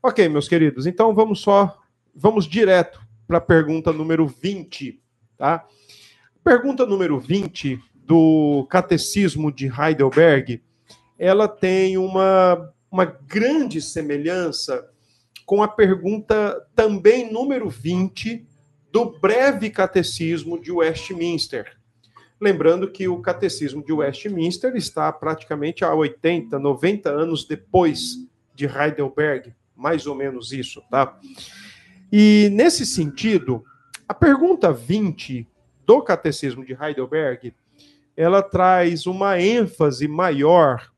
Ok, meus queridos, então vamos só, vamos direto para a pergunta número 20, tá? Pergunta número 20 do Catecismo de Heidelberg, ela tem uma, uma grande semelhança com a pergunta também número 20 do breve Catecismo de Westminster. Lembrando que o Catecismo de Westminster está praticamente a 80, 90 anos depois de Heidelberg, mais ou menos isso, tá? E nesse sentido, a pergunta 20 do Catecismo de Heidelberg, ela traz uma ênfase maior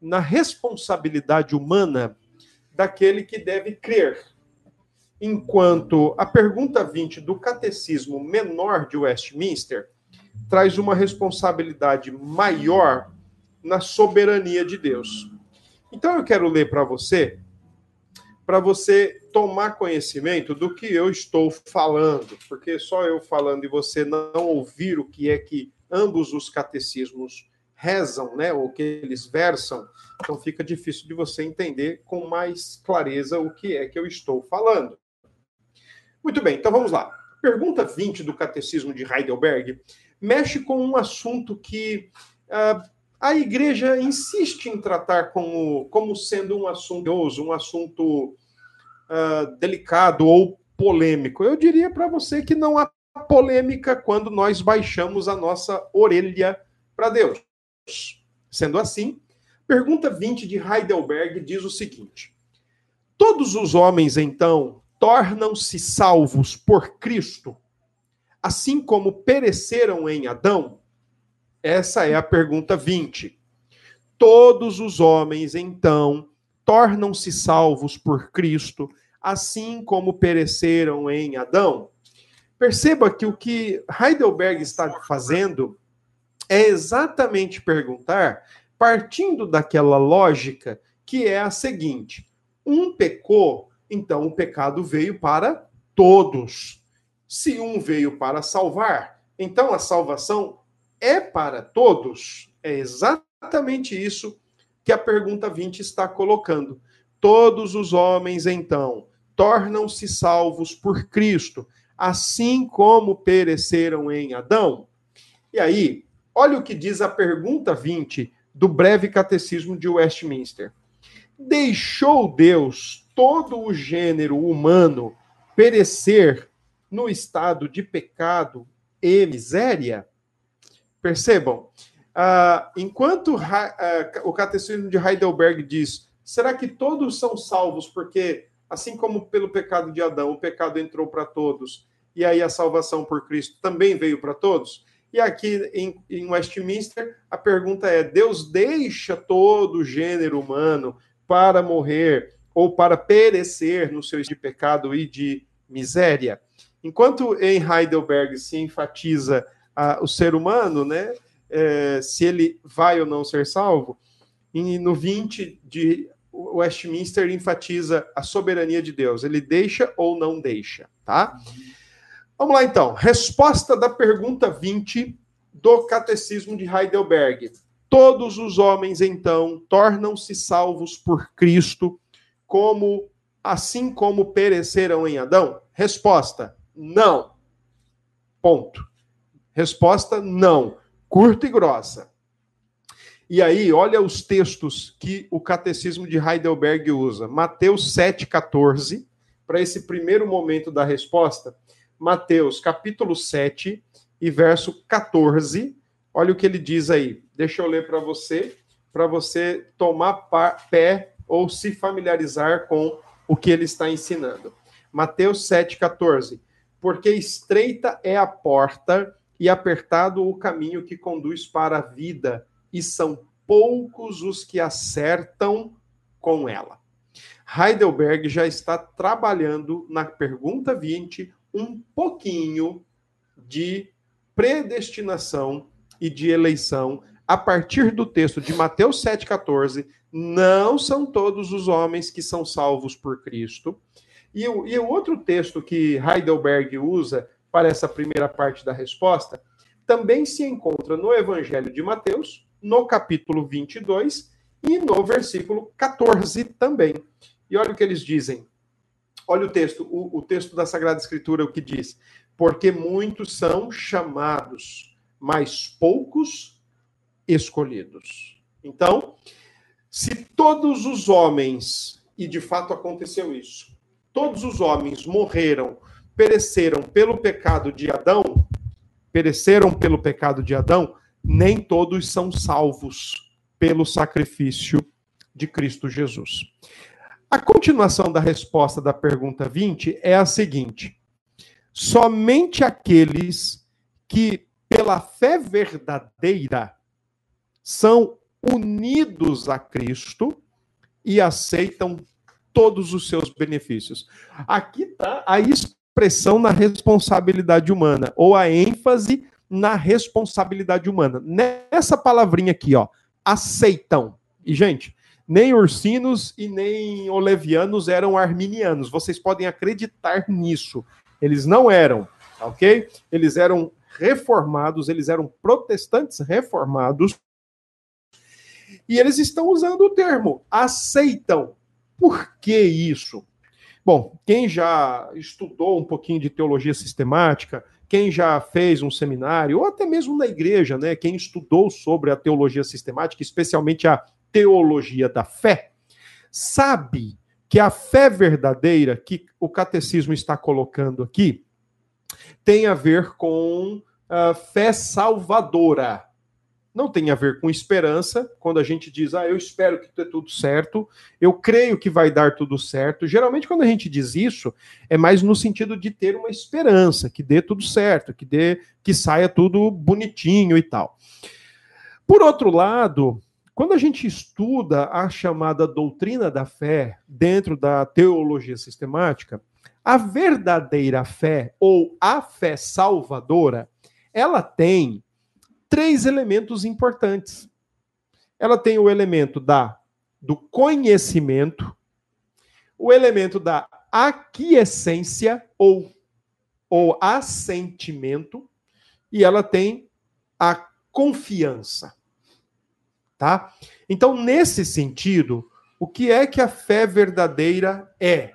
na responsabilidade humana daquele que deve crer. Enquanto a pergunta 20 do Catecismo Menor de Westminster traz uma responsabilidade maior na soberania de Deus. Então eu quero ler para você, para você tomar conhecimento do que eu estou falando, porque só eu falando e você não ouvir o que é que ambos os catecismos rezam, né, ou que eles versam, então fica difícil de você entender com mais clareza o que é que eu estou falando. Muito bem, então vamos lá. Pergunta 20 do Catecismo de Heidelberg mexe com um assunto que uh, a igreja insiste em tratar como, como sendo um assunto, um assunto uh, delicado ou polêmico. Eu diria para você que não há polêmica quando nós baixamos a nossa orelha para Deus. Sendo assim, pergunta 20 de Heidelberg diz o seguinte: Todos os homens, então, tornam-se salvos por Cristo assim como pereceram em Adão? Essa é a pergunta 20. Todos os homens, então, tornam-se salvos por Cristo, assim como pereceram em Adão? Perceba que o que Heidelberg está fazendo é exatamente perguntar, partindo daquela lógica que é a seguinte: um pecou, então o pecado veio para todos. Se um veio para salvar, então a salvação é para todos. É exatamente isso que a pergunta 20 está colocando. Todos os homens, então, tornam-se salvos por Cristo, assim como pereceram em Adão. E aí, olha o que diz a pergunta 20 do breve catecismo de Westminster. Deixou Deus todo o gênero humano perecer no estado de pecado e miséria? Percebam, uh, enquanto uh, o catecismo de Heidelberg diz, será que todos são salvos porque, assim como pelo pecado de Adão, o pecado entrou para todos, e aí a salvação por Cristo também veio para todos? E aqui em, em Westminster, a pergunta é: Deus deixa todo o gênero humano para morrer ou para perecer no seu de pecado e de miséria? Enquanto em Heidelberg se enfatiza a, o ser humano, né, é, se ele vai ou não ser salvo, e no 20 de Westminster enfatiza a soberania de Deus. Ele deixa ou não deixa, tá? Vamos lá então. Resposta da pergunta 20 do Catecismo de Heidelberg. Todos os homens então tornam-se salvos por Cristo, como assim como pereceram em Adão? Resposta: não. Ponto. Resposta: não. Curta e grossa. E aí, olha os textos que o Catecismo de Heidelberg usa. Mateus 7,14, para esse primeiro momento da resposta. Mateus, capítulo 7 e verso 14. Olha o que ele diz aí. Deixa eu ler para você, para você tomar pé ou se familiarizar com o que ele está ensinando. Mateus 7,14 porque estreita é a porta e apertado o caminho que conduz para a vida, e são poucos os que acertam com ela. Heidelberg já está trabalhando na pergunta 20 um pouquinho de predestinação e de eleição a partir do texto de Mateus 7,14. Não são todos os homens que são salvos por Cristo. E o, e o outro texto que Heidelberg usa para essa primeira parte da resposta também se encontra no Evangelho de Mateus, no capítulo 22 e no versículo 14 também. E olha o que eles dizem. Olha o texto, o, o texto da Sagrada Escritura, o que diz. Porque muitos são chamados, mas poucos escolhidos. Então, se todos os homens, e de fato aconteceu isso, todos os homens morreram, pereceram pelo pecado de Adão, pereceram pelo pecado de Adão, nem todos são salvos pelo sacrifício de Cristo Jesus. A continuação da resposta da pergunta 20 é a seguinte: somente aqueles que, pela fé verdadeira, são unidos a Cristo e aceitam todos os seus benefícios. Aqui está a expressão na responsabilidade humana, ou a ênfase na responsabilidade humana. Nessa palavrinha aqui, ó, aceitam. E, gente, nem ursinos e nem olevianos eram arminianos. Vocês podem acreditar nisso. Eles não eram, ok? Eles eram reformados, eles eram protestantes reformados. E eles estão usando o termo aceitam. Por que isso? Bom, quem já estudou um pouquinho de teologia sistemática, quem já fez um seminário, ou até mesmo na igreja, né? Quem estudou sobre a teologia sistemática, especialmente a teologia da fé, sabe que a fé verdadeira que o catecismo está colocando aqui tem a ver com a fé salvadora não tem a ver com esperança, quando a gente diz, ah, eu espero que dê tudo certo, eu creio que vai dar tudo certo. Geralmente, quando a gente diz isso, é mais no sentido de ter uma esperança, que dê tudo certo, que dê, que saia tudo bonitinho e tal. Por outro lado, quando a gente estuda a chamada doutrina da fé dentro da teologia sistemática, a verdadeira fé ou a fé salvadora, ela tem três elementos importantes. Ela tem o elemento da do conhecimento, o elemento da aquiescência ou ou assentimento e ela tem a confiança. Tá? Então, nesse sentido, o que é que a fé verdadeira é?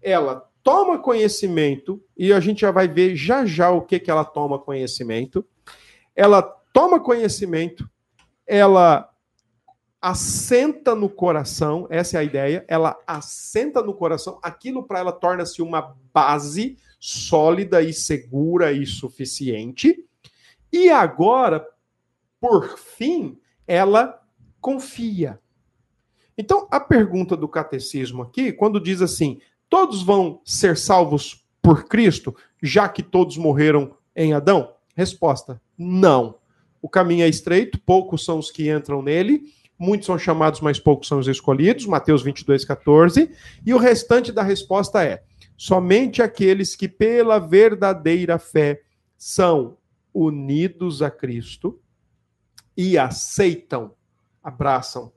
Ela toma conhecimento, e a gente já vai ver já já o que, que ela toma conhecimento. Ela toma conhecimento, ela assenta no coração, essa é a ideia, ela assenta no coração, aquilo para ela torna-se uma base sólida e segura e suficiente. E agora, por fim, ela confia. Então, a pergunta do catecismo aqui, quando diz assim: todos vão ser salvos por Cristo, já que todos morreram em Adão? Resposta: não. O caminho é estreito, poucos são os que entram nele, muitos são chamados, mas poucos são os escolhidos, Mateus 22, 14. E o restante da resposta é: somente aqueles que pela verdadeira fé são unidos a Cristo e aceitam, abraçam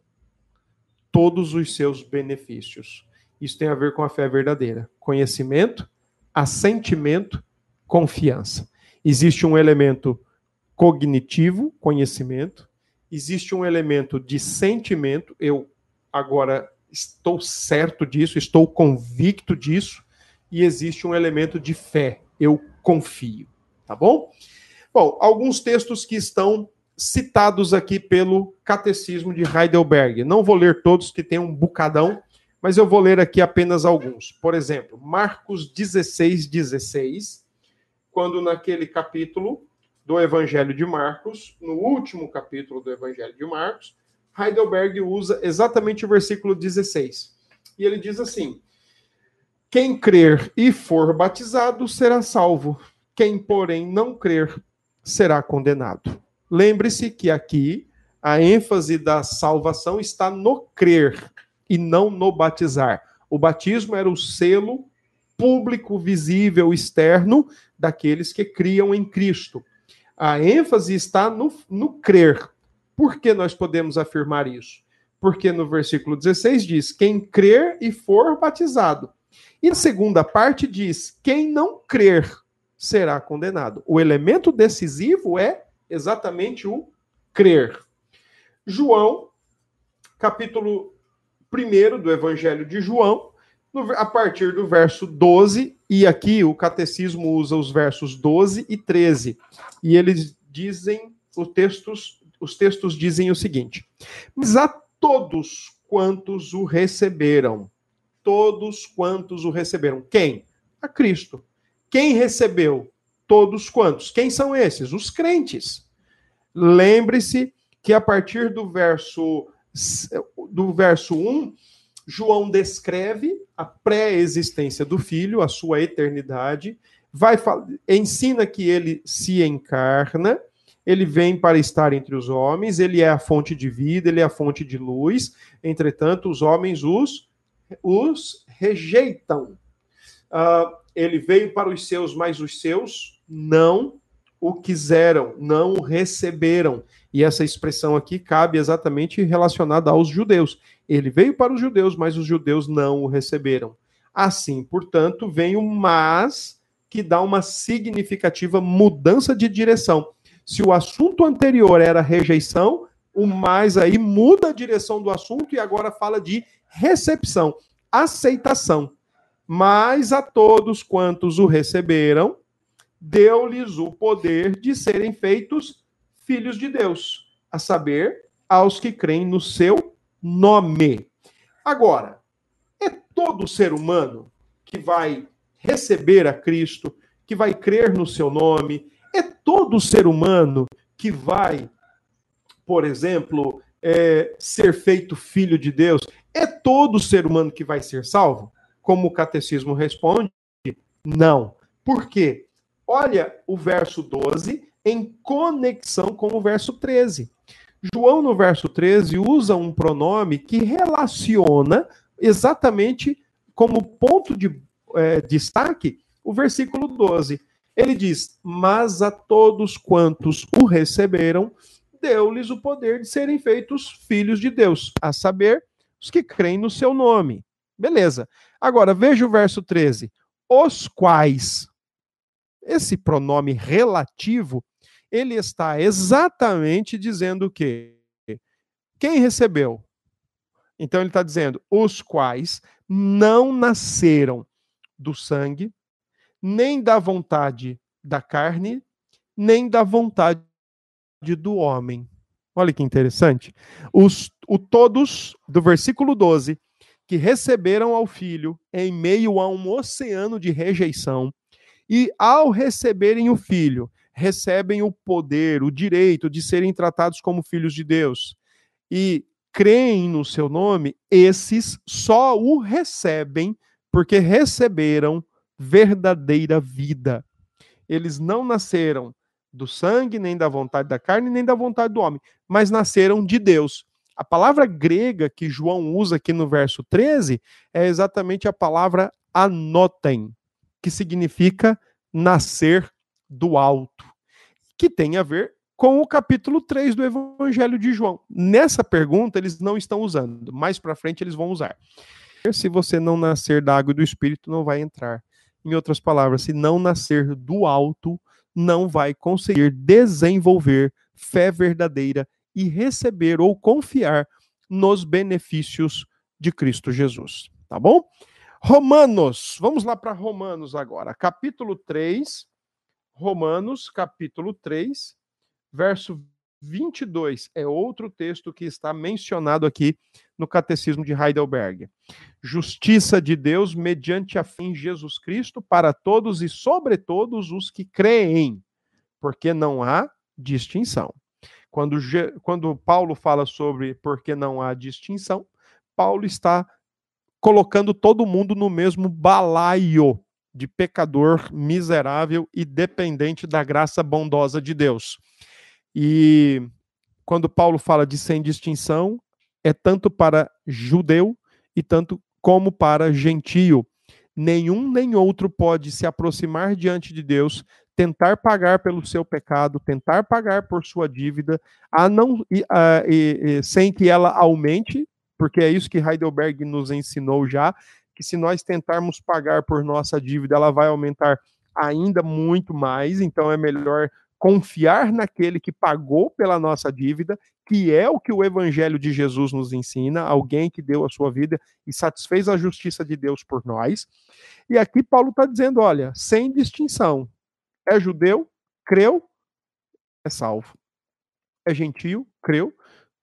todos os seus benefícios. Isso tem a ver com a fé verdadeira: conhecimento, assentimento, confiança. Existe um elemento cognitivo, conhecimento, existe um elemento de sentimento, eu agora estou certo disso, estou convicto disso, e existe um elemento de fé, eu confio, tá bom? Bom, alguns textos que estão citados aqui pelo Catecismo de Heidelberg. Não vou ler todos, que tem um bucadão, mas eu vou ler aqui apenas alguns. Por exemplo, Marcos 16, 16, quando naquele capítulo do Evangelho de Marcos, no último capítulo do Evangelho de Marcos, Heidelberg usa exatamente o versículo 16. E ele diz assim: Quem crer e for batizado será salvo, quem, porém, não crer será condenado. Lembre-se que aqui a ênfase da salvação está no crer e não no batizar. O batismo era o selo público, visível, externo daqueles que criam em Cristo. A ênfase está no, no crer. Por que nós podemos afirmar isso? Porque no versículo 16 diz: quem crer e for batizado. E na segunda parte diz: quem não crer será condenado. O elemento decisivo é exatamente o crer. João, capítulo 1 do Evangelho de João, a partir do verso 12, e aqui o catecismo usa os versos 12 e 13. E eles dizem, os textos, os textos dizem o seguinte: Mas a todos quantos o receberam, todos quantos o receberam. Quem? A Cristo. Quem recebeu? Todos quantos? Quem são esses? Os crentes. Lembre-se que a partir do verso do verso 1, João descreve a pré-existência do filho, a sua eternidade, vai ensina que ele se encarna, ele vem para estar entre os homens, ele é a fonte de vida, ele é a fonte de luz. Entretanto, os homens os, os rejeitam. Uh, ele veio para os seus, mas os seus não o quiseram, não o receberam. E essa expressão aqui cabe exatamente relacionada aos judeus. Ele veio para os judeus, mas os judeus não o receberam. Assim, portanto, vem o mas que dá uma significativa mudança de direção. Se o assunto anterior era rejeição, o mais aí muda a direção do assunto e agora fala de recepção, aceitação. Mas a todos quantos o receberam, deu-lhes o poder de serem feitos filhos de Deus, a saber, aos que creem no seu nome. Agora, é todo ser humano que vai receber a Cristo, que vai crer no seu nome, é todo ser humano que vai, por exemplo, é, ser feito filho de Deus, é todo ser humano que vai ser salvo? Como o catecismo responde, não. Por quê? Olha o verso 12 em conexão com o verso 13. João, no verso 13, usa um pronome que relaciona exatamente como ponto de é, destaque o versículo 12. Ele diz: Mas a todos quantos o receberam, deu-lhes o poder de serem feitos filhos de Deus, a saber, os que creem no seu nome. Beleza. Agora, veja o verso 13. Os quais. Esse pronome relativo, ele está exatamente dizendo o quê? Quem recebeu? Então ele está dizendo: os quais não nasceram do sangue, nem da vontade da carne, nem da vontade do homem. Olha que interessante. Os, o todos, do versículo 12, que receberam ao filho em meio a um oceano de rejeição, e ao receberem o filho, recebem o poder, o direito de serem tratados como filhos de Deus. E creem no seu nome, esses só o recebem porque receberam verdadeira vida. Eles não nasceram do sangue, nem da vontade da carne, nem da vontade do homem, mas nasceram de Deus. A palavra grega que João usa aqui no verso 13 é exatamente a palavra anotem, que significa nascer do alto, que tem a ver com o capítulo 3 do Evangelho de João. Nessa pergunta eles não estão usando, mais para frente eles vão usar. Se você não nascer da água e do espírito, não vai entrar. Em outras palavras, se não nascer do alto, não vai conseguir desenvolver fé verdadeira e receber ou confiar nos benefícios de Cristo Jesus. Tá bom? Romanos, vamos lá para Romanos agora, capítulo 3. Romanos, capítulo 3, verso 22 é outro texto que está mencionado aqui no Catecismo de Heidelberg. Justiça de Deus mediante a fim Jesus Cristo para todos e sobre todos os que creem, porque não há distinção. Quando, quando Paulo fala sobre porque não há distinção, Paulo está colocando todo mundo no mesmo balaio de pecador miserável e dependente da graça bondosa de Deus. E quando Paulo fala de sem distinção, é tanto para judeu e tanto como para gentio. Nenhum nem outro pode se aproximar diante de Deus, tentar pagar pelo seu pecado, tentar pagar por sua dívida, a não, a, e, sem que ela aumente, porque é isso que Heidelberg nos ensinou já, que se nós tentarmos pagar por nossa dívida, ela vai aumentar ainda muito mais, então é melhor confiar naquele que pagou pela nossa dívida, que é o que o evangelho de Jesus nos ensina, alguém que deu a sua vida e satisfez a justiça de Deus por nós. E aqui Paulo está dizendo: olha, sem distinção, é judeu, creu, é salvo. É gentio, creu,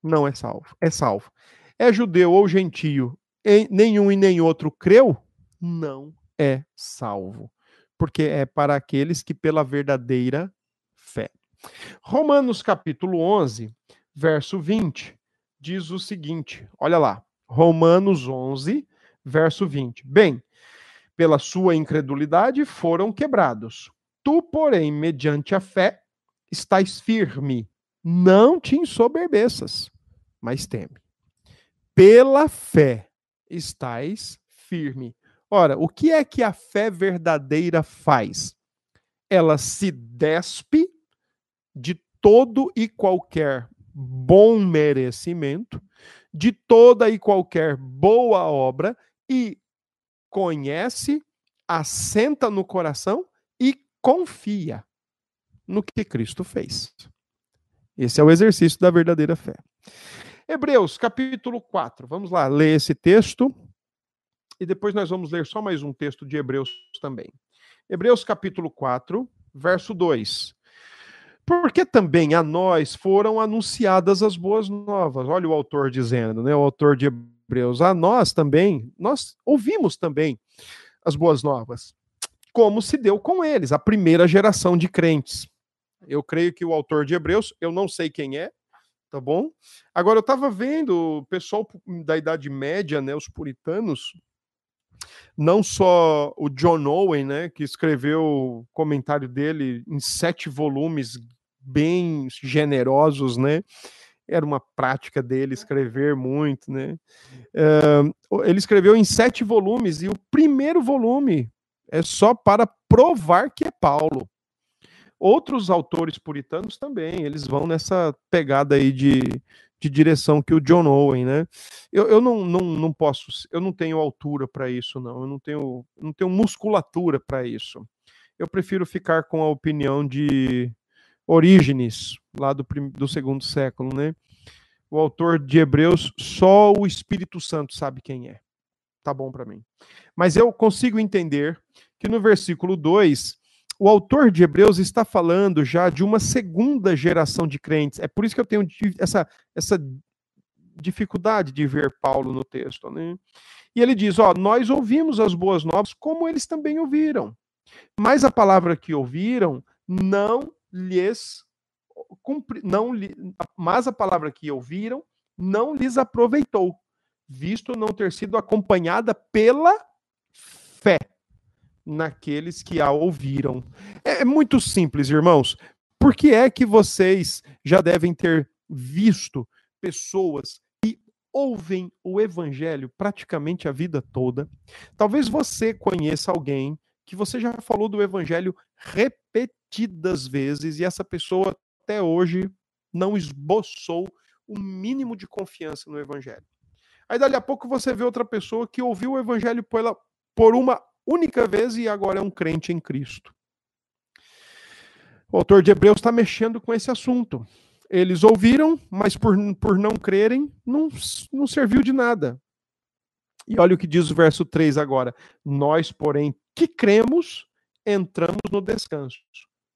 não é salvo. É salvo. É judeu ou gentio, nenhum e nem outro creu, não é salvo. Porque é para aqueles que pela verdadeira fé. Romanos capítulo 11, verso 20, diz o seguinte: olha lá, Romanos 11, verso 20. Bem, pela sua incredulidade foram quebrados. Tu, porém, mediante a fé, estás firme. Não te ensoberbeças, mas teme. Pela fé estás firme. Ora, o que é que a fé verdadeira faz? Ela se despe de todo e qualquer bom merecimento, de toda e qualquer boa obra e conhece, assenta no coração e confia no que Cristo fez. Esse é o exercício da verdadeira fé. Hebreus, capítulo 4. Vamos lá ler esse texto e depois nós vamos ler só mais um texto de Hebreus também. Hebreus, capítulo 4, verso 2. Porque também a nós foram anunciadas as boas novas. Olha o autor dizendo, né? O autor de Hebreus. A nós também, nós ouvimos também as boas novas. Como se deu com eles, a primeira geração de crentes. Eu creio que o autor de Hebreus, eu não sei quem é, tá bom? Agora eu estava vendo o pessoal da Idade Média, né, os puritanos, não só o John Owen, né, que escreveu o comentário dele em sete volumes bem generosos, né? Era uma prática dele escrever muito, né? Uh, ele escreveu em sete volumes e o primeiro volume é só para provar que é Paulo. Outros autores puritanos também, eles vão nessa pegada aí de, de direção que o John Owen, né? Eu, eu não, não, não posso, eu não tenho altura para isso, não. Eu não tenho, não tenho musculatura para isso. Eu prefiro ficar com a opinião de Orígenes, lá do, do segundo século, né? O autor de Hebreus, só o Espírito Santo sabe quem é. Tá bom para mim. Mas eu consigo entender que no versículo 2, o autor de Hebreus está falando já de uma segunda geração de crentes. É por isso que eu tenho essa, essa dificuldade de ver Paulo no texto. Né? E ele diz: Ó, nós ouvimos as boas novas como eles também ouviram. Mas a palavra que ouviram não lhes cumpri, não mas a palavra que ouviram não lhes aproveitou, visto não ter sido acompanhada pela fé naqueles que a ouviram. É, é muito simples, irmãos. Por que é que vocês já devem ter visto pessoas que ouvem o evangelho praticamente a vida toda? Talvez você conheça alguém que você já falou do evangelho repetidas vezes e essa pessoa até hoje não esboçou o mínimo de confiança no evangelho. Aí dali a pouco você vê outra pessoa que ouviu o evangelho por, ela, por uma única vez e agora é um crente em Cristo. O autor de Hebreus está mexendo com esse assunto. Eles ouviram, mas por, por não crerem, não, não serviu de nada. E olha o que diz o verso 3 agora. Nós, porém, que cremos, entramos no descanso,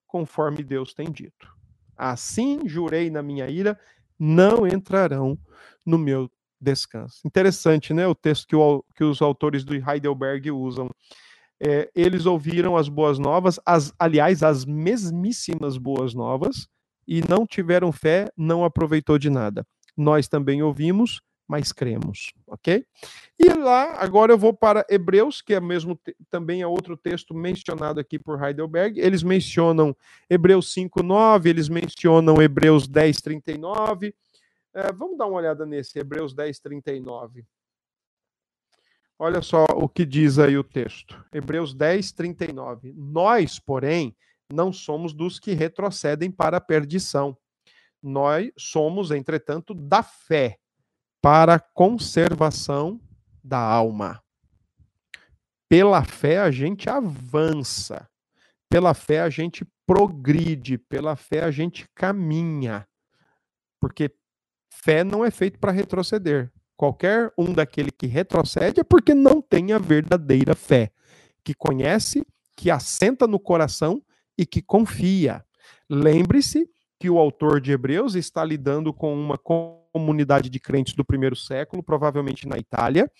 conforme Deus tem dito. Assim jurei na minha ira, não entrarão no meu descanso. Interessante, né? O texto que, o, que os autores do Heidelberg usam. É, eles ouviram as boas novas, as, aliás, as mesmíssimas boas novas, e não tiveram fé, não aproveitou de nada. Nós também ouvimos, mas cremos, ok? E lá, agora eu vou para Hebreus, que é mesmo também é outro texto mencionado aqui por Heidelberg. Eles mencionam Hebreus 5:9, eles mencionam Hebreus 10:39. É, vamos dar uma olhada nesse Hebreus 10:39. Olha só o que diz aí o texto. Hebreus 10:39. Nós, porém, não somos dos que retrocedem para a perdição. Nós somos, entretanto, da fé para a conservação da alma. Pela fé a gente avança. Pela fé a gente progride, pela fé a gente caminha. Porque fé não é feito para retroceder. Qualquer um daquele que retrocede é porque não tem a verdadeira fé, que conhece, que assenta no coração e que confia. Lembre-se que o autor de Hebreus está lidando com uma comunidade de crentes do primeiro século, provavelmente na Itália,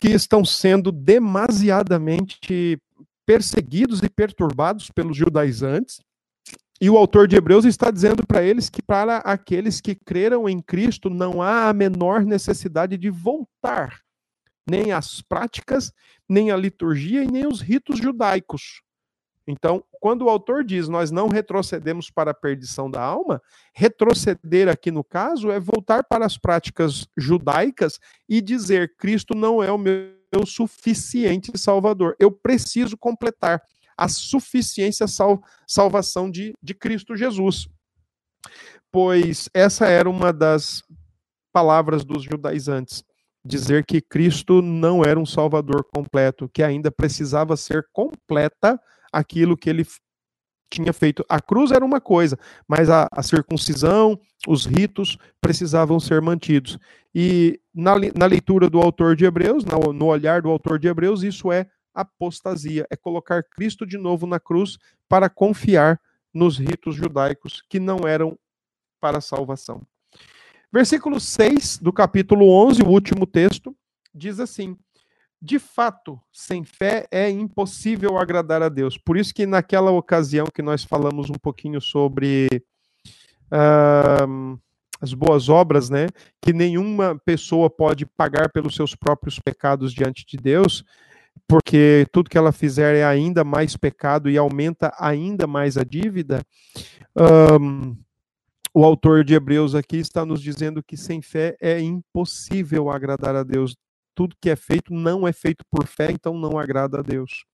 que estão sendo demasiadamente perseguidos e perturbados pelos judaizantes. E o autor de Hebreus está dizendo para eles que para aqueles que creram em Cristo não há a menor necessidade de voltar nem às práticas, nem à liturgia e nem os ritos judaicos. Então, quando o autor diz nós não retrocedemos para a perdição da alma, retroceder aqui no caso é voltar para as práticas judaicas e dizer Cristo não é o meu suficiente Salvador. Eu preciso completar a suficiência sal, salvação de, de Cristo Jesus. Pois essa era uma das palavras dos judaizantes dizer que Cristo não era um salvador completo, que ainda precisava ser completa aquilo que ele tinha feito. A cruz era uma coisa, mas a, a circuncisão, os ritos precisavam ser mantidos. E na, na leitura do autor de Hebreus, no, no olhar do autor de Hebreus, isso é apostasia, é colocar Cristo de novo na cruz para confiar nos ritos judaicos que não eram para salvação. Versículo 6 do capítulo 11, o último texto, diz assim: de fato, sem fé é impossível agradar a Deus. Por isso que naquela ocasião que nós falamos um pouquinho sobre uh, as boas obras, né, que nenhuma pessoa pode pagar pelos seus próprios pecados diante de Deus, porque tudo que ela fizer é ainda mais pecado e aumenta ainda mais a dívida. Um, o autor de Hebreus aqui está nos dizendo que sem fé é impossível agradar a Deus tudo que é feito não é feito por fé, então não agrada a Deus.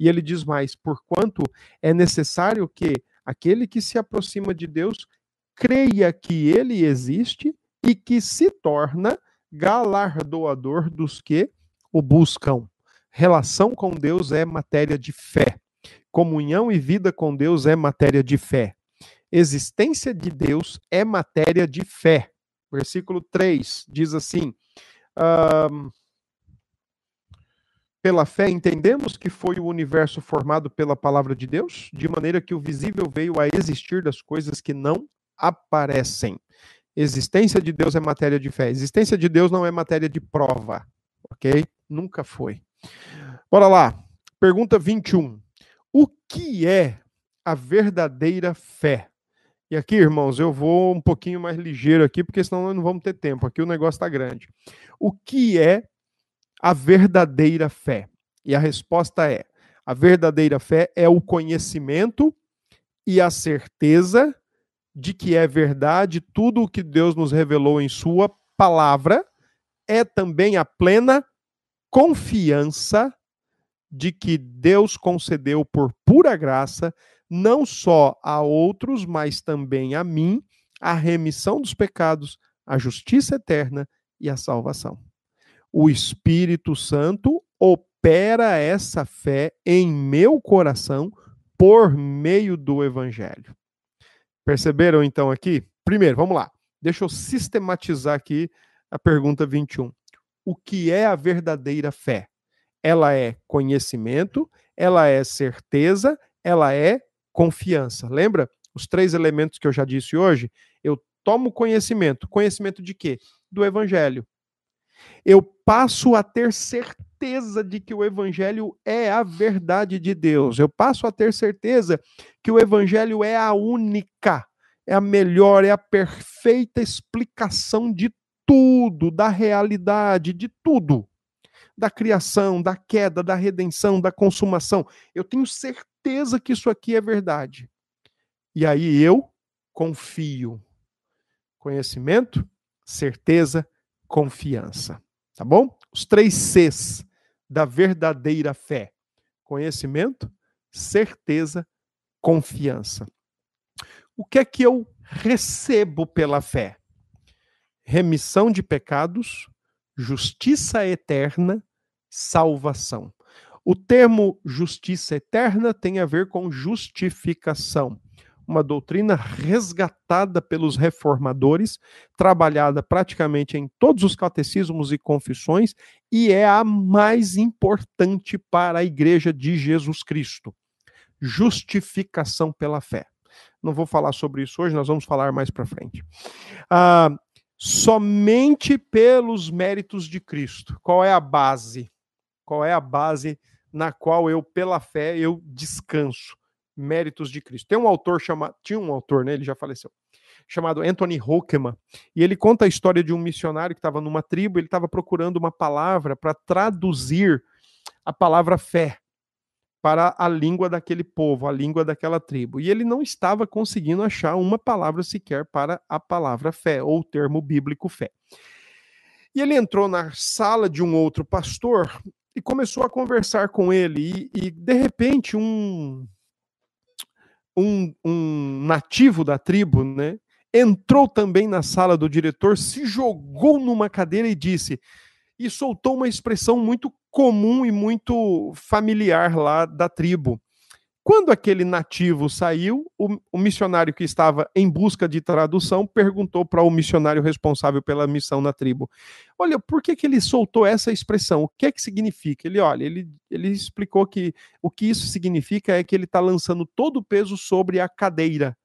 E ele diz mais: porquanto é necessário que aquele que se aproxima de Deus creia que ele existe e que se torna galardoador dos que o buscam. Relação com Deus é matéria de fé. Comunhão e vida com Deus é matéria de fé. Existência de Deus é matéria de fé. Versículo 3 diz assim: pela fé, entendemos que foi o universo formado pela palavra de Deus, de maneira que o visível veio a existir das coisas que não aparecem. Existência de Deus é matéria de fé. Existência de Deus não é matéria de prova, ok? Nunca foi. Bora lá. Pergunta 21. O que é a verdadeira fé? E aqui, irmãos, eu vou um pouquinho mais ligeiro aqui, porque senão nós não vamos ter tempo. Aqui o negócio está grande. O que é a verdadeira fé? E a resposta é: a verdadeira fé é o conhecimento e a certeza de que é verdade tudo o que Deus nos revelou em Sua palavra, é também a plena confiança de que Deus concedeu por pura graça, não só a outros, mas também a mim, a remissão dos pecados, a justiça eterna e a salvação o Espírito Santo opera essa fé em meu coração por meio do Evangelho. Perceberam então aqui? Primeiro, vamos lá. Deixa eu sistematizar aqui a pergunta 21. O que é a verdadeira fé? Ela é conhecimento, ela é certeza, ela é confiança. Lembra os três elementos que eu já disse hoje? Eu tomo conhecimento. Conhecimento de quê? Do evangelho eu passo a ter certeza de que o Evangelho é a verdade de Deus. Eu passo a ter certeza que o Evangelho é a única, é a melhor, é a perfeita explicação de tudo, da realidade, de tudo. Da criação, da queda, da redenção, da consumação. Eu tenho certeza que isso aqui é verdade. E aí eu confio. Conhecimento, certeza, confiança. Tá bom? Os três Cs da verdadeira fé: conhecimento, certeza, confiança. O que é que eu recebo pela fé? Remissão de pecados, justiça eterna, salvação. O termo justiça eterna tem a ver com justificação uma doutrina resgatada pelos reformadores, trabalhada praticamente em todos os catecismos e confissões, e é a mais importante para a Igreja de Jesus Cristo. Justificação pela fé. Não vou falar sobre isso hoje, nós vamos falar mais para frente. Ah, somente pelos méritos de Cristo. Qual é a base? Qual é a base na qual eu, pela fé, eu descanso? Méritos de Cristo. Tem um autor chamado, tinha um autor, né, ele já faleceu, chamado Anthony Hokeman, e ele conta a história de um missionário que estava numa tribo, ele estava procurando uma palavra para traduzir a palavra fé para a língua daquele povo, a língua daquela tribo. E ele não estava conseguindo achar uma palavra sequer para a palavra fé, ou o termo bíblico fé. E ele entrou na sala de um outro pastor e começou a conversar com ele. E, e de repente, um, um, um nativo da tribo, né, entrou também na sala do diretor, se jogou numa cadeira e disse, e soltou uma expressão muito comum e muito familiar lá da tribo. Quando aquele nativo saiu, o, o missionário que estava em busca de tradução perguntou para o missionário responsável pela missão na tribo: Olha, por que, que ele soltou essa expressão? O que é que significa? Ele, olha, ele, ele explicou que o que isso significa é que ele está lançando todo o peso sobre a cadeira.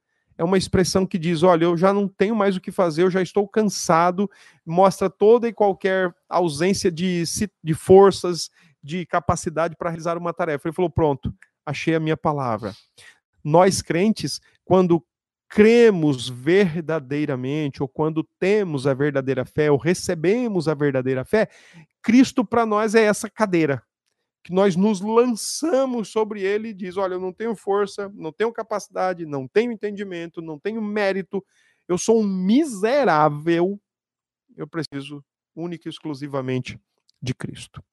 É uma expressão que diz: olha, eu já não tenho mais o que fazer, eu já estou cansado, mostra toda e qualquer ausência de, de forças, de capacidade para realizar uma tarefa. Ele falou: pronto achei a minha palavra. Nós crentes, quando cremos verdadeiramente, ou quando temos a verdadeira fé, ou recebemos a verdadeira fé, Cristo para nós é essa cadeira, que nós nos lançamos sobre ele e diz: Olha, eu não tenho força, não tenho capacidade, não tenho entendimento, não tenho mérito, eu sou um miserável, eu preciso única e exclusivamente de Cristo.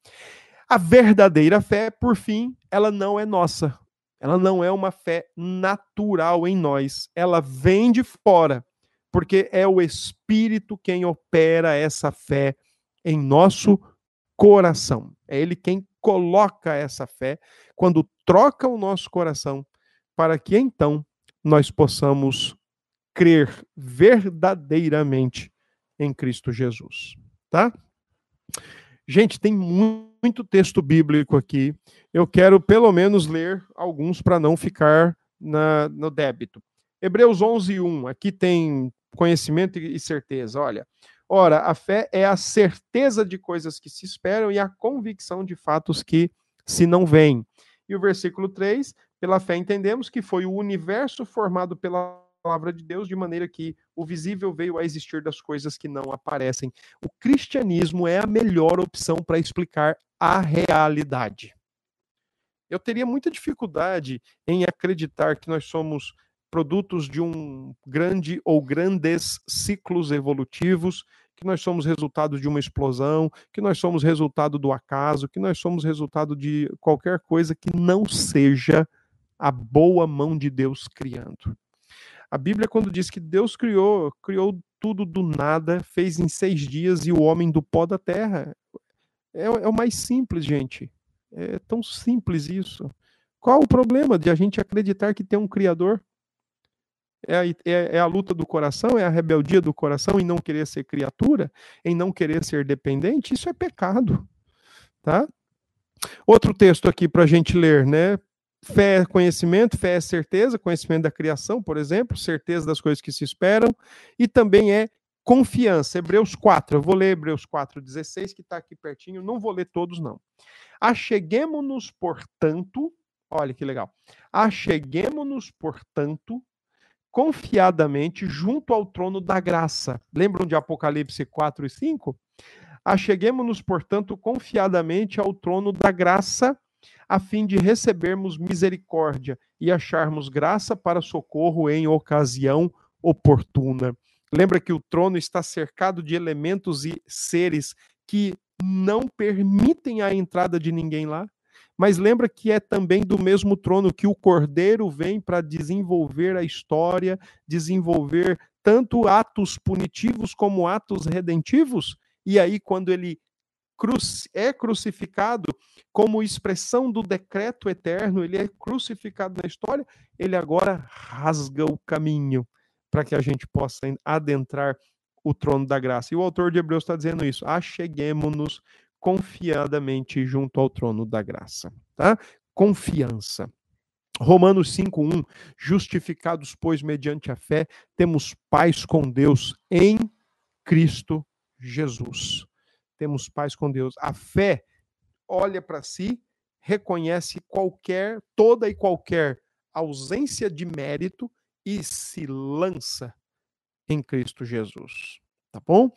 A verdadeira fé, por fim, ela não é nossa. Ela não é uma fé natural em nós. Ela vem de fora, porque é o Espírito quem opera essa fé em nosso coração. É Ele quem coloca essa fé quando troca o nosso coração para que então nós possamos crer verdadeiramente em Cristo Jesus, tá? Gente, tem muito texto bíblico aqui. Eu quero pelo menos ler alguns para não ficar na, no débito. Hebreus 11, 1. Aqui tem conhecimento e certeza. Olha, ora, a fé é a certeza de coisas que se esperam e a convicção de fatos que se não veem. E o versículo 3, pela fé entendemos que foi o universo formado pela palavra de Deus, de maneira que o visível veio a existir das coisas que não aparecem. O cristianismo é a melhor opção para explicar a realidade. Eu teria muita dificuldade em acreditar que nós somos produtos de um grande ou grandes ciclos evolutivos, que nós somos resultado de uma explosão, que nós somos resultado do acaso, que nós somos resultado de qualquer coisa que não seja a boa mão de Deus criando. A Bíblia, quando diz que Deus criou, criou tudo do nada, fez em seis dias e o homem do pó da terra. É, é o mais simples, gente. É tão simples isso. Qual o problema de a gente acreditar que tem um Criador? É a, é, é a, luta do coração, é a rebeldia do coração em não querer ser criatura, em não querer ser dependente, isso é pecado, tá? Outro texto aqui para a gente ler, né? Fé é conhecimento, fé é certeza, conhecimento da criação, por exemplo, certeza das coisas que se esperam, e também é confiança. Hebreus 4, eu vou ler Hebreus 4, 16, que está aqui pertinho, não vou ler todos, não. Acheguemos-nos, portanto, olha que legal. Acheguemos-nos, portanto, confiadamente junto ao trono da graça. Lembram de Apocalipse 4 e 5? Acheguemos-nos, portanto, confiadamente ao trono da graça a fim de recebermos misericórdia e acharmos graça para socorro em ocasião oportuna. Lembra que o trono está cercado de elementos e seres que não permitem a entrada de ninguém lá? Mas lembra que é também do mesmo trono que o cordeiro vem para desenvolver a história, desenvolver tanto atos punitivos como atos redentivos? E aí, quando ele é crucificado como expressão do decreto eterno, ele é crucificado na história, ele agora rasga o caminho para que a gente possa adentrar o trono da graça. E o autor de Hebreus está dizendo isso: acheguemos-nos confiadamente junto ao trono da graça. Tá? Confiança. Romanos 5:1 Justificados, pois, mediante a fé, temos paz com Deus em Cristo Jesus. Temos paz com Deus. A fé olha para si, reconhece qualquer, toda e qualquer ausência de mérito e se lança em Cristo Jesus. Tá bom?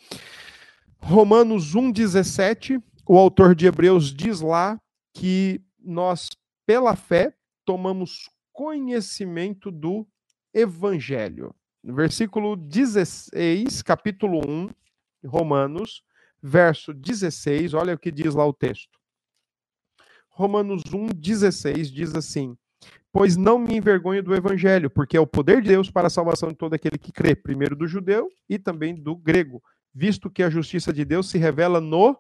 Romanos 1,17, o autor de Hebreus diz lá que nós, pela fé, tomamos conhecimento do Evangelho. No versículo 16, capítulo 1, Romanos, verso 16, olha o que diz lá o texto. Romanos 1, 16 diz assim: Pois não me envergonho do evangelho, porque é o poder de Deus para a salvação de todo aquele que crê, primeiro do judeu e também do grego, visto que a justiça de Deus se revela no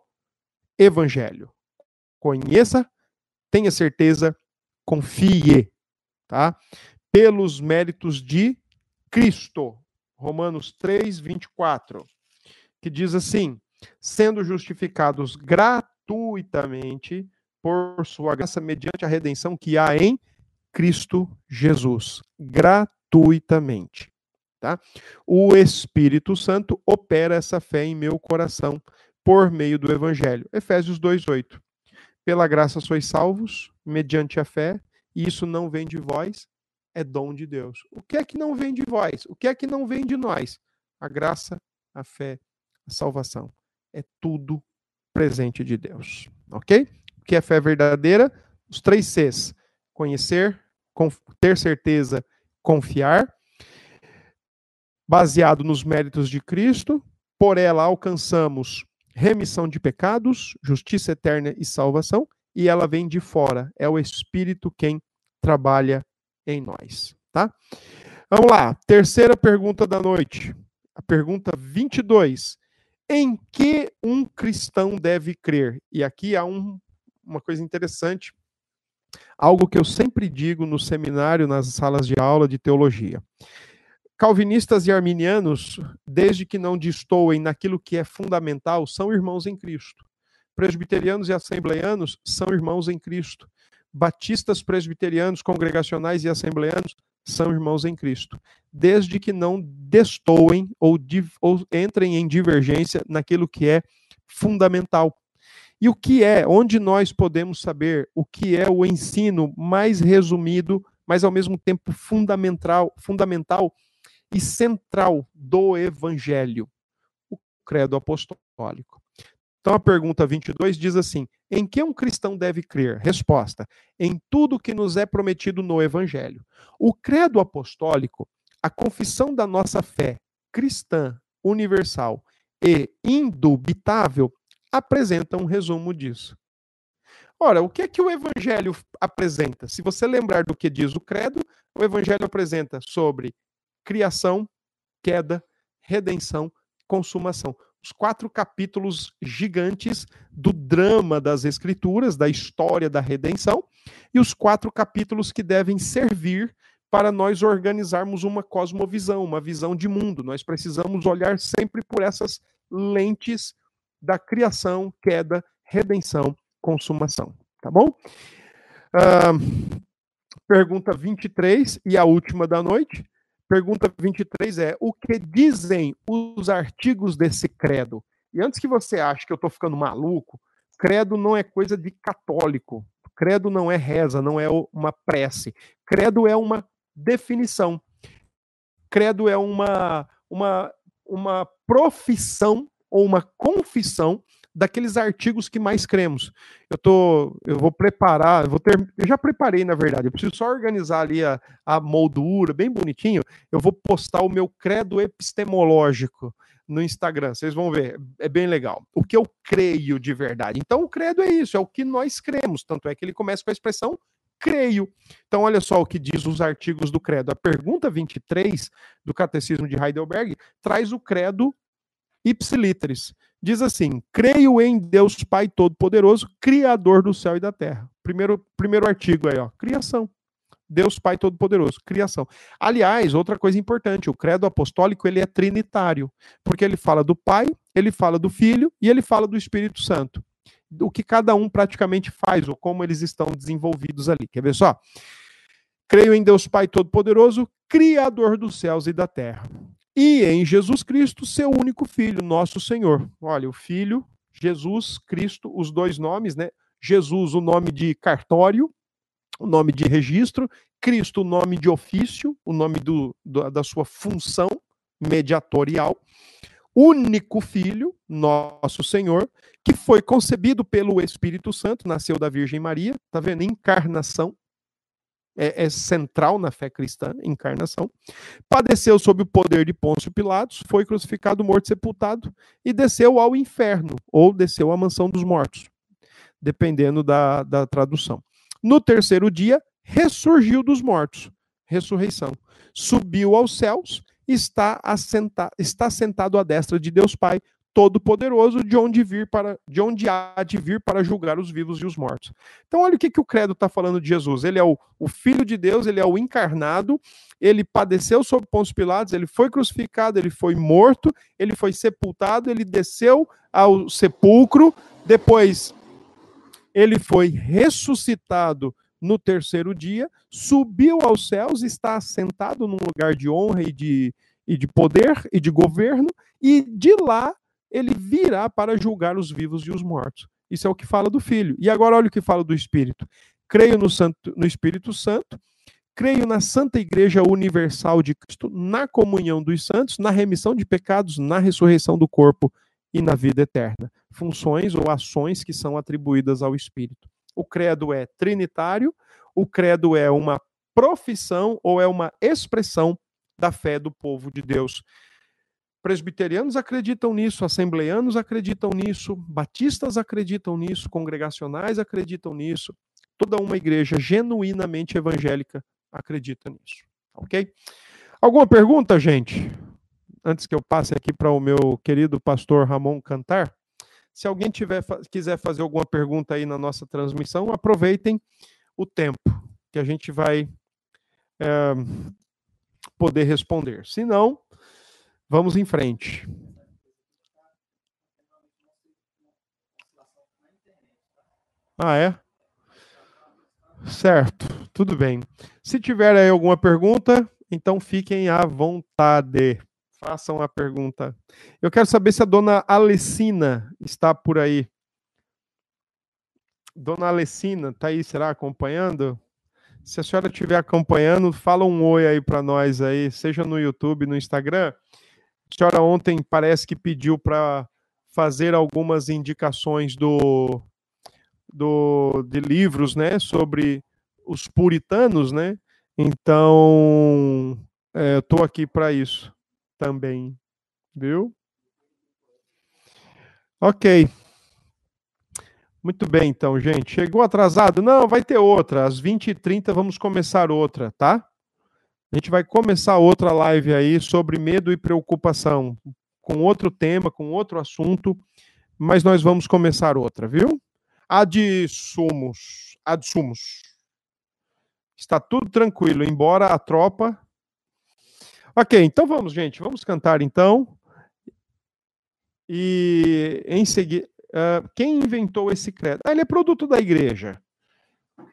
evangelho. Conheça, tenha certeza, confie, tá? Pelos méritos de Cristo. Romanos 3, 24, que diz assim: sendo justificados gratuitamente por sua graça mediante a redenção que há em Cristo Jesus, gratuitamente. Tá? O Espírito Santo opera essa fé em meu coração por meio do Evangelho. Efésios 2,8. Pela graça sois salvos, mediante a fé, e isso não vem de vós, é dom de Deus. O que é que não vem de vós? O que é que não vem de nós? A graça, a fé, a salvação. É tudo presente de Deus. Ok? O que é fé verdadeira? Os três Cs conhecer, ter certeza, confiar, baseado nos méritos de Cristo, por ela alcançamos remissão de pecados, justiça eterna e salvação, e ela vem de fora, é o Espírito quem trabalha em nós, tá? Vamos lá, terceira pergunta da noite. A pergunta 22. Em que um cristão deve crer? E aqui há um, uma coisa interessante algo que eu sempre digo no seminário, nas salas de aula de teologia. Calvinistas e arminianos, desde que não destoem naquilo que é fundamental, são irmãos em Cristo. Presbiterianos e assembleianos são irmãos em Cristo. Batistas, presbiterianos, congregacionais e assembleianos são irmãos em Cristo, desde que não destoem ou, ou entrem em divergência naquilo que é fundamental. E o que é, onde nós podemos saber o que é o ensino mais resumido, mas ao mesmo tempo fundamental, fundamental e central do evangelho? O credo apostólico. Então a pergunta 22 diz assim: Em que um cristão deve crer? Resposta: Em tudo que nos é prometido no evangelho. O credo apostólico, a confissão da nossa fé cristã, universal e indubitável, apresenta um resumo disso. Ora, o que é que o Evangelho apresenta? Se você lembrar do que diz o Credo, o Evangelho apresenta sobre criação, queda, redenção, consumação. Os quatro capítulos gigantes do drama das Escrituras, da história da redenção, e os quatro capítulos que devem servir para nós organizarmos uma cosmovisão, uma visão de mundo. Nós precisamos olhar sempre por essas lentes da criação, queda, redenção, consumação. Tá bom? Uh, pergunta 23 e a última da noite. Pergunta 23 é: o que dizem os artigos desse credo? E antes que você ache que eu estou ficando maluco, credo não é coisa de católico. Credo não é reza, não é uma prece. Credo é uma definição. Credo é uma, uma, uma profissão ou uma confissão daqueles artigos que mais cremos. Eu tô, eu vou preparar, eu vou ter, eu já preparei na verdade. Eu preciso só organizar ali a, a moldura, bem bonitinho. Eu vou postar o meu credo epistemológico no Instagram. Vocês vão ver, é bem legal. O que eu creio de verdade. Então, o credo é isso, é o que nós cremos. Tanto é que ele começa com a expressão creio. Então, olha só o que diz os artigos do credo. A pergunta 23 do Catecismo de Heidelberg traz o credo ipsiliteris, diz assim: creio em Deus Pai Todo-Poderoso, Criador do céu e da terra. Primeiro, primeiro artigo aí, ó, criação. Deus Pai Todo-Poderoso, criação. Aliás, outra coisa importante, o credo apostólico ele é trinitário, porque ele fala do Pai, ele fala do Filho e ele fala do Espírito Santo. O que cada um praticamente faz ou como eles estão desenvolvidos ali. Quer ver só? Creio em Deus Pai Todo-Poderoso, Criador dos céus e da terra. E em Jesus Cristo, seu único Filho, nosso Senhor. Olha, o Filho, Jesus, Cristo, os dois nomes, né? Jesus, o nome de cartório, o nome de registro, Cristo, o nome de ofício, o nome do, do, da sua função mediatorial, único Filho, nosso Senhor, que foi concebido pelo Espírito Santo, nasceu da Virgem Maria, tá vendo? Encarnação, é, é, central na fé cristã, encarnação. Padeceu sob o poder de Pôncio Pilatos, foi crucificado, morto, sepultado e desceu ao inferno, ou desceu à mansão dos mortos, dependendo da, da tradução. No terceiro dia, ressurgiu dos mortos. Ressurreição. Subiu aos céus, está, assenta, está sentado à destra de Deus Pai, Todo-Poderoso, de onde vir para de onde há de vir para julgar os vivos e os mortos. Então, olha o que, que o credo está falando de Jesus. Ele é o, o Filho de Deus, ele é o encarnado, ele padeceu sob Pôncio Pilatos, ele foi crucificado, ele foi morto, ele foi sepultado, ele desceu ao sepulcro, depois ele foi ressuscitado no terceiro dia, subiu aos céus, está assentado num lugar de honra e de, e de poder e de governo, e de lá ele virá para julgar os vivos e os mortos. Isso é o que fala do Filho. E agora olha o que fala do Espírito. Creio no, Santo, no Espírito Santo, creio na Santa Igreja Universal de Cristo, na comunhão dos santos, na remissão de pecados, na ressurreição do corpo e na vida eterna. Funções ou ações que são atribuídas ao Espírito. O credo é trinitário, o credo é uma profissão ou é uma expressão da fé do povo de Deus. Presbiterianos acreditam nisso, assembleianos acreditam nisso, batistas acreditam nisso, congregacionais acreditam nisso. Toda uma igreja genuinamente evangélica acredita nisso. Ok? Alguma pergunta, gente? antes que eu passe aqui para o meu querido pastor Ramon Cantar, se alguém tiver, quiser fazer alguma pergunta aí na nossa transmissão, aproveitem o tempo que a gente vai é, poder responder. Se não, vamos em frente. Ah, é? Certo, tudo bem. Se tiver aí alguma pergunta, então fiquem à vontade. Façam a pergunta. Eu quero saber se a dona Alessina está por aí. Dona Alessina, está aí, será, acompanhando? Se a senhora estiver acompanhando, fala um oi aí para nós aí, seja no YouTube, no Instagram. Senhora ontem parece que pediu para fazer algumas indicações do, do de livros, né, sobre os puritanos, né? Então, estou é, aqui para isso também, viu? Ok. Muito bem, então, gente. Chegou atrasado? Não, vai ter outra. Às 20h30 vamos começar outra, tá? A gente vai começar outra live aí sobre medo e preocupação, com outro tema, com outro assunto, mas nós vamos começar outra, viu? Ad sumos. Sumos. Está tudo tranquilo, embora a tropa Ok, então vamos, gente. Vamos cantar então. E em seguida, uh, quem inventou esse credo? Ah, ele é produto da igreja.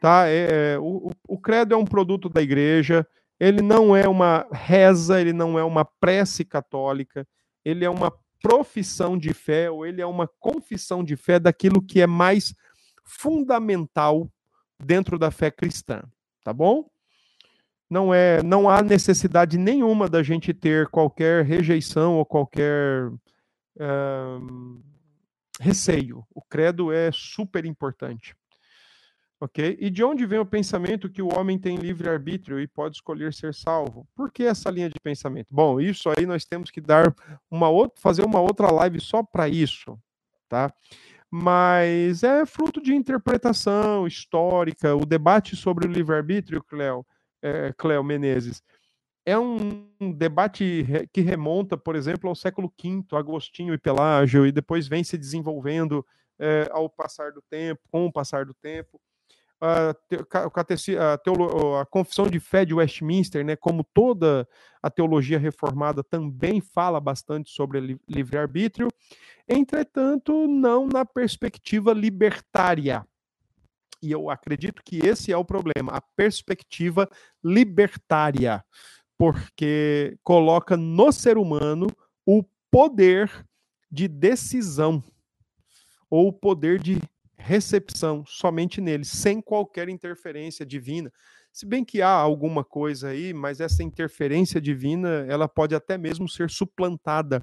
Tá? É, é, o, o credo é um produto da igreja. Ele não é uma reza, ele não é uma prece católica. Ele é uma profissão de fé ou ele é uma confissão de fé daquilo que é mais fundamental dentro da fé cristã, tá bom? não é, não há necessidade nenhuma da gente ter qualquer rejeição ou qualquer uh, receio. O credo é super importante. Ok? E de onde vem o pensamento que o homem tem livre arbítrio e pode escolher ser salvo? Por que essa linha de pensamento? Bom, isso aí nós temos que dar uma outra, fazer uma outra live só para isso, tá? Mas é fruto de interpretação histórica, o debate sobre o livre arbítrio, Cléo é, Cléo Menezes, é um, debate que remonta, por exemplo, ao século V, Agostinho e Pelágio, e depois vem se desenvolvendo é, ao passar do tempo, com o passar do tempo. A, a, a, confissão de fé de Westminster, né, como toda a teologia reformada, também fala bastante sobre livre-arbítrio, entretanto, não na perspectiva libertária. E eu acredito que esse é o problema, a perspectiva libertária porque coloca no ser humano o poder de decisão ou o poder de recepção somente nele, sem qualquer interferência divina. Se bem que há alguma coisa aí, mas essa interferência divina, ela pode até mesmo ser suplantada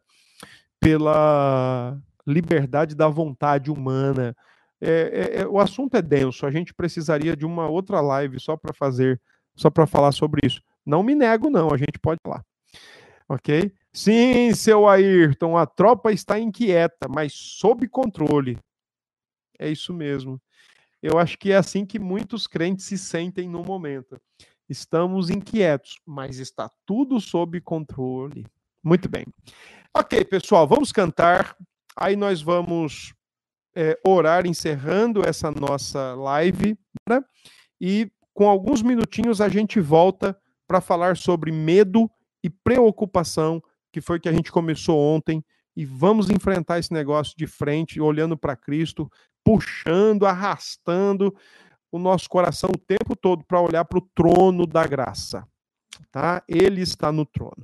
pela liberdade da vontade humana. É, é, é o assunto é denso, a gente precisaria de uma outra live só para fazer, só para falar sobre isso. Não me nego, não, a gente pode falar. Ok? Sim, seu Ayrton, a tropa está inquieta, mas sob controle. É isso mesmo. Eu acho que é assim que muitos crentes se sentem no momento. Estamos inquietos, mas está tudo sob controle. Muito bem. Ok, pessoal, vamos cantar. Aí nós vamos é, orar encerrando essa nossa live, né? E com alguns minutinhos a gente volta para falar sobre medo e preocupação, que foi que a gente começou ontem, e vamos enfrentar esse negócio de frente, olhando para Cristo, puxando, arrastando o nosso coração o tempo todo para olhar para o trono da graça. Tá? Ele está no trono.